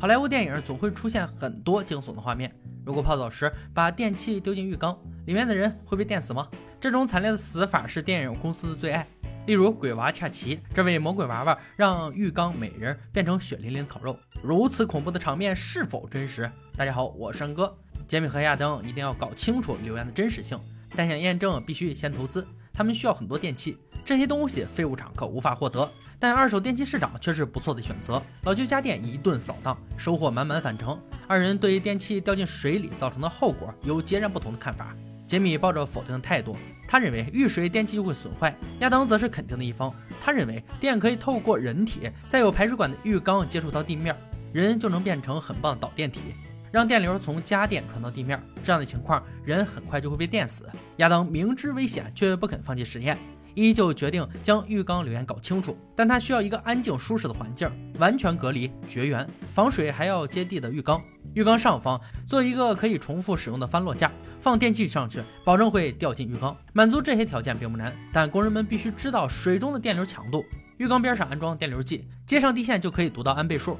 好莱坞电影总会出现很多惊悚的画面。如果泡澡时把电器丢进浴缸，里面的人会被电死吗？这种惨烈的死法是电影公司的最爱。例如，鬼娃恰奇这位魔鬼娃娃让浴缸美人变成血淋淋烤肉，如此恐怖的场面是否真实？大家好，我是安哥。杰米和亚当一定要搞清楚留言的真实性，但想验证必须先投资，他们需要很多电器，这些东西废物厂可无法获得。但二手电器市场却是不错的选择，老旧家电一顿扫荡，收获满满返程。二人对于电器掉进水里造成的后果有截然不同的看法。杰米抱着否定的态度，他认为遇水电器就会损坏；亚当则是肯定的一方，他认为电可以透过人体，在有排水管的浴缸接触到地面，人就能变成很棒的导电体，让电流从家电传到地面。这样的情况，人很快就会被电死。亚当明知危险，却不肯放弃实验。依旧决定将浴缸留言搞清楚，但他需要一个安静舒适的环境，完全隔离、绝缘、防水还要接地的浴缸。浴缸上方做一个可以重复使用的翻落架，放电器上去，保证会掉进浴缸。满足这些条件并不难，但工人们必须知道水中的电流强度。浴缸边上安装电流计，接上地线就可以读到安倍数。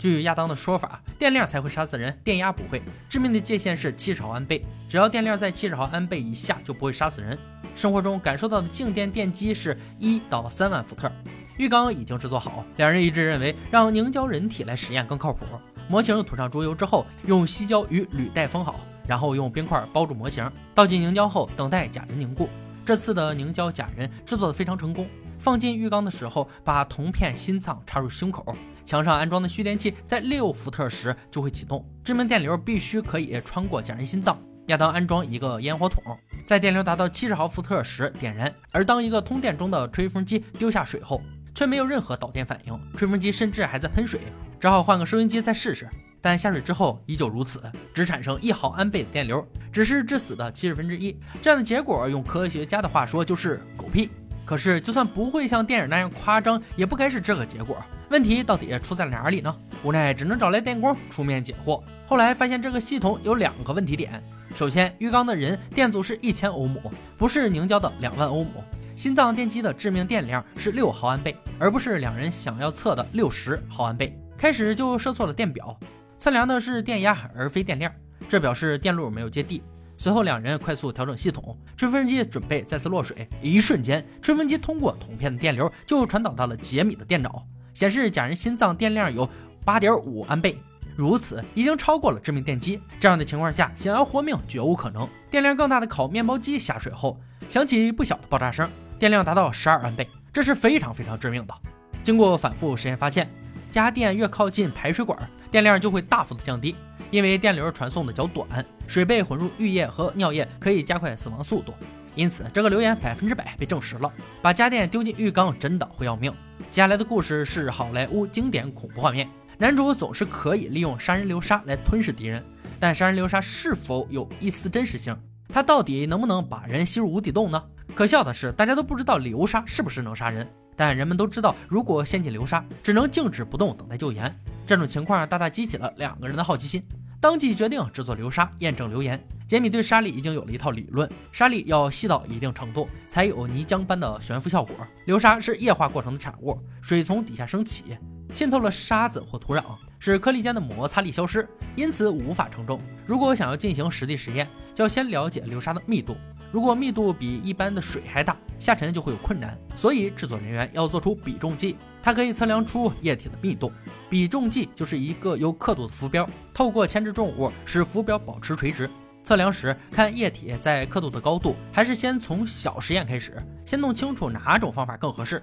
据亚当的说法，电量才会杀死人，电压不会。致命的界限是七十毫安贝，只要电量在七十毫安贝以下，就不会杀死人。生活中感受到的静电电击是一到三万伏特。浴缸已经制作好，两人一致认为让凝胶人体来实验更靠谱。模型涂上猪油之后，用锡胶与铝带封好，然后用冰块包住模型，倒进凝胶后等待假人凝固。这次的凝胶假人制作的非常成功。放进浴缸的时候，把铜片心脏插入胸口，墙上安装的蓄电器在六伏特时就会启动，致命电流必须可以穿过假人心脏。亚当安装一个烟火筒。在电流达到七十毫伏特时点燃，而当一个通电中的吹风机丢下水后，却没有任何导电反应，吹风机甚至还在喷水，只好换个收音机再试试。但下水之后依旧如此，只产生一毫安贝的电流，只是致死的七十分之一。这样的结果，用科学家的话说就是狗屁。可是就算不会像电影那样夸张，也不该是这个结果。问题到底出在了哪里呢？无奈只能找来电工出面解惑。后来发现这个系统有两个问题点。首先，浴缸的人电阻是一千欧姆，不是凝胶的两万欧姆。心脏电机的致命电量是六毫安贝，而不是两人想要测的六十毫安贝。开始就设错了电表，测量的是电压而非电量，这表示电路没有接地。随后两人快速调整系统，吹风机准备再次落水，一瞬间，吹风机通过铜片的电流就传导到了杰米的电脑，显示假人心脏电量有八点五安贝。如此已经超过了致命电击，这样的情况下想要活命绝无可能。电量更大的烤面包机下水后响起不小的爆炸声，电量达到十二安贝，这是非常非常致命的。经过反复实验发现，家电越靠近排水管，电量就会大幅的降低，因为电流传送的较短，水被混入浴液和尿液可以加快死亡速度。因此这个留言百分之百被证实了，把家电丢进浴缸真的会要命。接下来的故事是好莱坞经典恐怖画面。男主总是可以利用杀人流沙来吞噬敌人，但杀人流沙是否有一丝真实性？他到底能不能把人吸入无底洞呢？可笑的是，大家都不知道流沙是不是能杀人，但人们都知道，如果陷进流沙，只能静止不动，等待救援。这种情况大大激起了两个人的好奇心，当即决定制作流沙验证流言。杰米对沙粒已经有了一套理论，沙粒要细到一定程度，才有泥浆般的悬浮效果。流沙是液化过程的产物，水从底下升起。浸透了沙子或土壤，使颗粒间的摩擦力消失，因此无法承重。如果想要进行实地实验，就要先了解流沙的密度。如果密度比一般的水还大，下沉就会有困难。所以制作人员要做出比重计，它可以测量出液体的密度。比重计就是一个有刻度的浮标，透过牵制重物使浮标保持垂直。测量时看液体在刻度的高度，还是先从小实验开始，先弄清楚哪种方法更合适。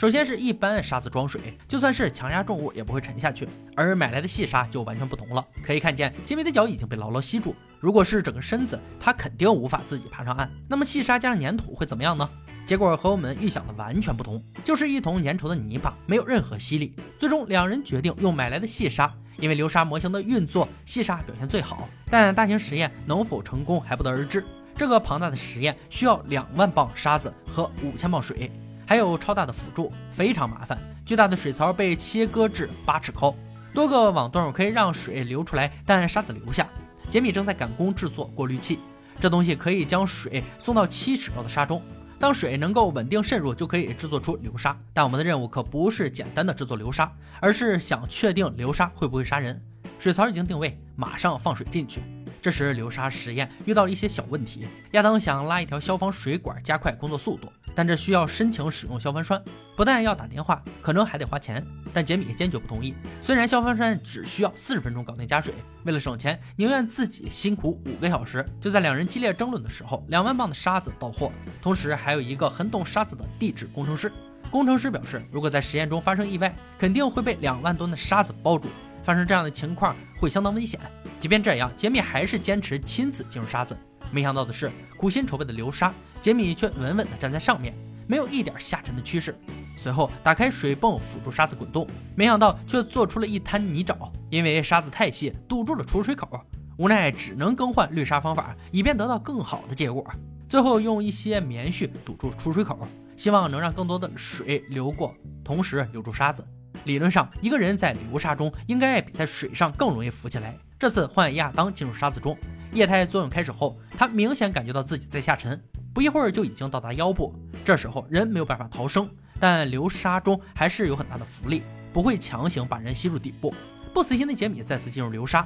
首先是一般沙子装水，就算是强压重物也不会沉下去，而买来的细沙就完全不同了。可以看见杰米的脚已经被牢牢吸住，如果是整个身子，他肯定无法自己爬上岸。那么细沙加上粘土会怎么样呢？结果和我们预想的完全不同，就是一桶粘稠的泥巴，没有任何吸力。最终两人决定用买来的细沙，因为流沙模型的运作，细沙表现最好。但大型实验能否成功还不得而知。这个庞大的实验需要两万磅沙子和五千磅水。还有超大的辅助，非常麻烦。巨大的水槽被切割至八尺高，多个网洞可以让水流出来，但沙子留下。杰米正在赶工制作过滤器，这东西可以将水送到七尺高的沙中，当水能够稳定渗入，就可以制作出流沙。但我们的任务可不是简单的制作流沙，而是想确定流沙会不会杀人。水槽已经定位，马上放水进去。这时流沙实验遇到了一些小问题。亚当想拉一条消防水管加快工作速度，但这需要申请使用消防栓，不但要打电话，可能还得花钱。但杰米坚决不同意。虽然消防栓只需要四十分钟搞定加水，为了省钱，宁愿自己辛苦五个小时。就在两人激烈争论的时候，两万磅的沙子到货，同时还有一个很懂沙子的地质工程师。工程师表示，如果在实验中发生意外，肯定会被两万吨的沙子包住。发生这样的情况会相当危险。即便这样，杰米还是坚持亲自进入沙子。没想到的是，苦心筹备的流沙，杰米却稳稳地站在上面，没有一点下沉的趋势。随后打开水泵辅助沙子滚动，没想到却做出了一滩泥沼，因为沙子太细堵住了出水口。无奈只能更换滤沙方法，以便得到更好的结果。最后用一些棉絮堵住出水口，希望能让更多的水流过，同时留住沙子。理论上，一个人在流沙中应该比在水上更容易浮起来。这次换亚当进入沙子中，液态作用开始后，他明显感觉到自己在下沉，不一会儿就已经到达腰部。这时候人没有办法逃生，但流沙中还是有很大的浮力，不会强行把人吸入底部。不死心的杰米再次进入流沙。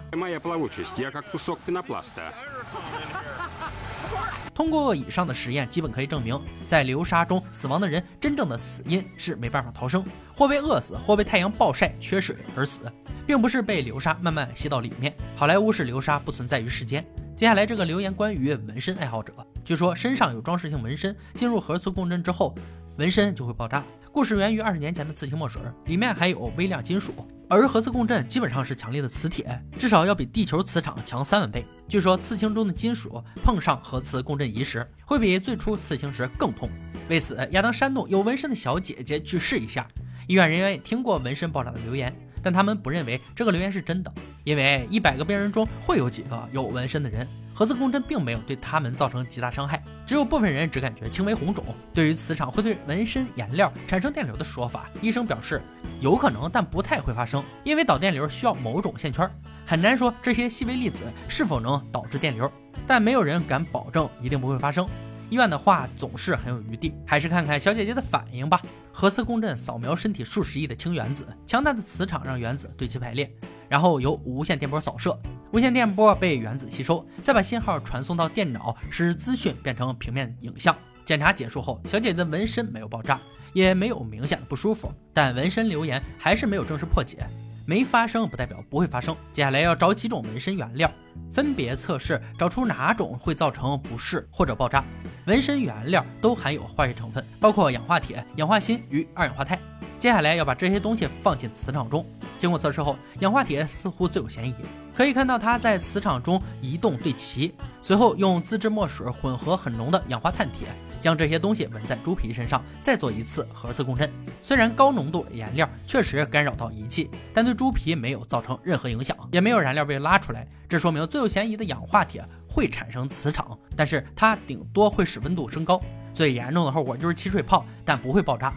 通过以上的实验，基本可以证明，在流沙中死亡的人真正的死因是没办法逃生，或被饿死，或被太阳暴晒缺水而死，并不是被流沙慢慢吸到里面。好莱坞式流沙不存在于世间。接下来这个留言关于纹身爱好者，据说身上有装饰性纹身，进入核磁共振之后，纹身就会爆炸。故事源于二十年前的刺青墨水，里面还有微量金属。而核磁共振基本上是强烈的磁铁，至少要比地球磁场强三万倍。据说刺青中的金属碰上核磁共振仪时，会比最初刺青时更痛。为此，亚当煽动有纹身的小姐姐去试一下。医院人员也听过纹身爆炸的留言，但他们不认为这个留言是真的，因为一百个病人中会有几个有纹身的人。核磁共振并没有对他们造成极大伤害，只有部分人只感觉轻微红肿。对于磁场会对纹身颜料产生电流的说法，医生表示有可能，但不太会发生，因为导电流需要某种线圈，很难说这些细微粒子是否能导致电流，但没有人敢保证一定不会发生。医院的话总是很有余地，还是看看小姐姐的反应吧。核磁共振扫描身体数十亿的氢原子，强大的磁场让原子对其排列，然后由无线电波扫射。无线电波被原子吸收，再把信号传送到电脑，使资讯变成平面影像。检查结束后，小姐姐的纹身没有爆炸，也没有明显的不舒服，但纹身留言还是没有正式破解。没发生不代表不会发生。接下来要找几种纹身原料，分别测试，找出哪种会造成不适或者爆炸。纹身原料都含有化学成分，包括氧化铁、氧化锌与二氧化钛。接下来要把这些东西放进磁场中。经过测试后，氧化铁似乎最有嫌疑。可以看到它在磁场中移动对齐。随后用自制墨水混合很浓的氧化碳铁，将这些东西纹在猪皮身上，再做一次核磁共振。虽然高浓度颜料确实干扰到仪器，但对猪皮没有造成任何影响，也没有燃料被拉出来。这说明最有嫌疑的氧化铁会产生磁场，但是它顶多会使温度升高。最严重的后果就是起水泡，但不会爆炸。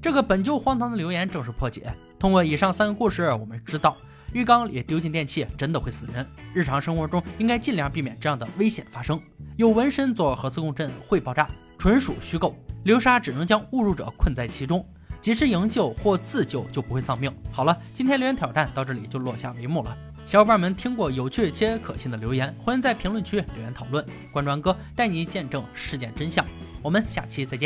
这个本就荒唐的留言正式破解。通过以上三个故事，我们知道。浴缸里丢进电器真的会死人，日常生活中应该尽量避免这样的危险发生。有纹身做核磁共振会爆炸，纯属虚构。流沙只能将误入者困在其中，及时营救或自救就不会丧命。好了，今天留言挑战到这里就落下帷幕了。小伙伴们听过有趣且可信的留言，欢迎在评论区留言讨论。关注安哥带你见证事件真相，我们下期再见。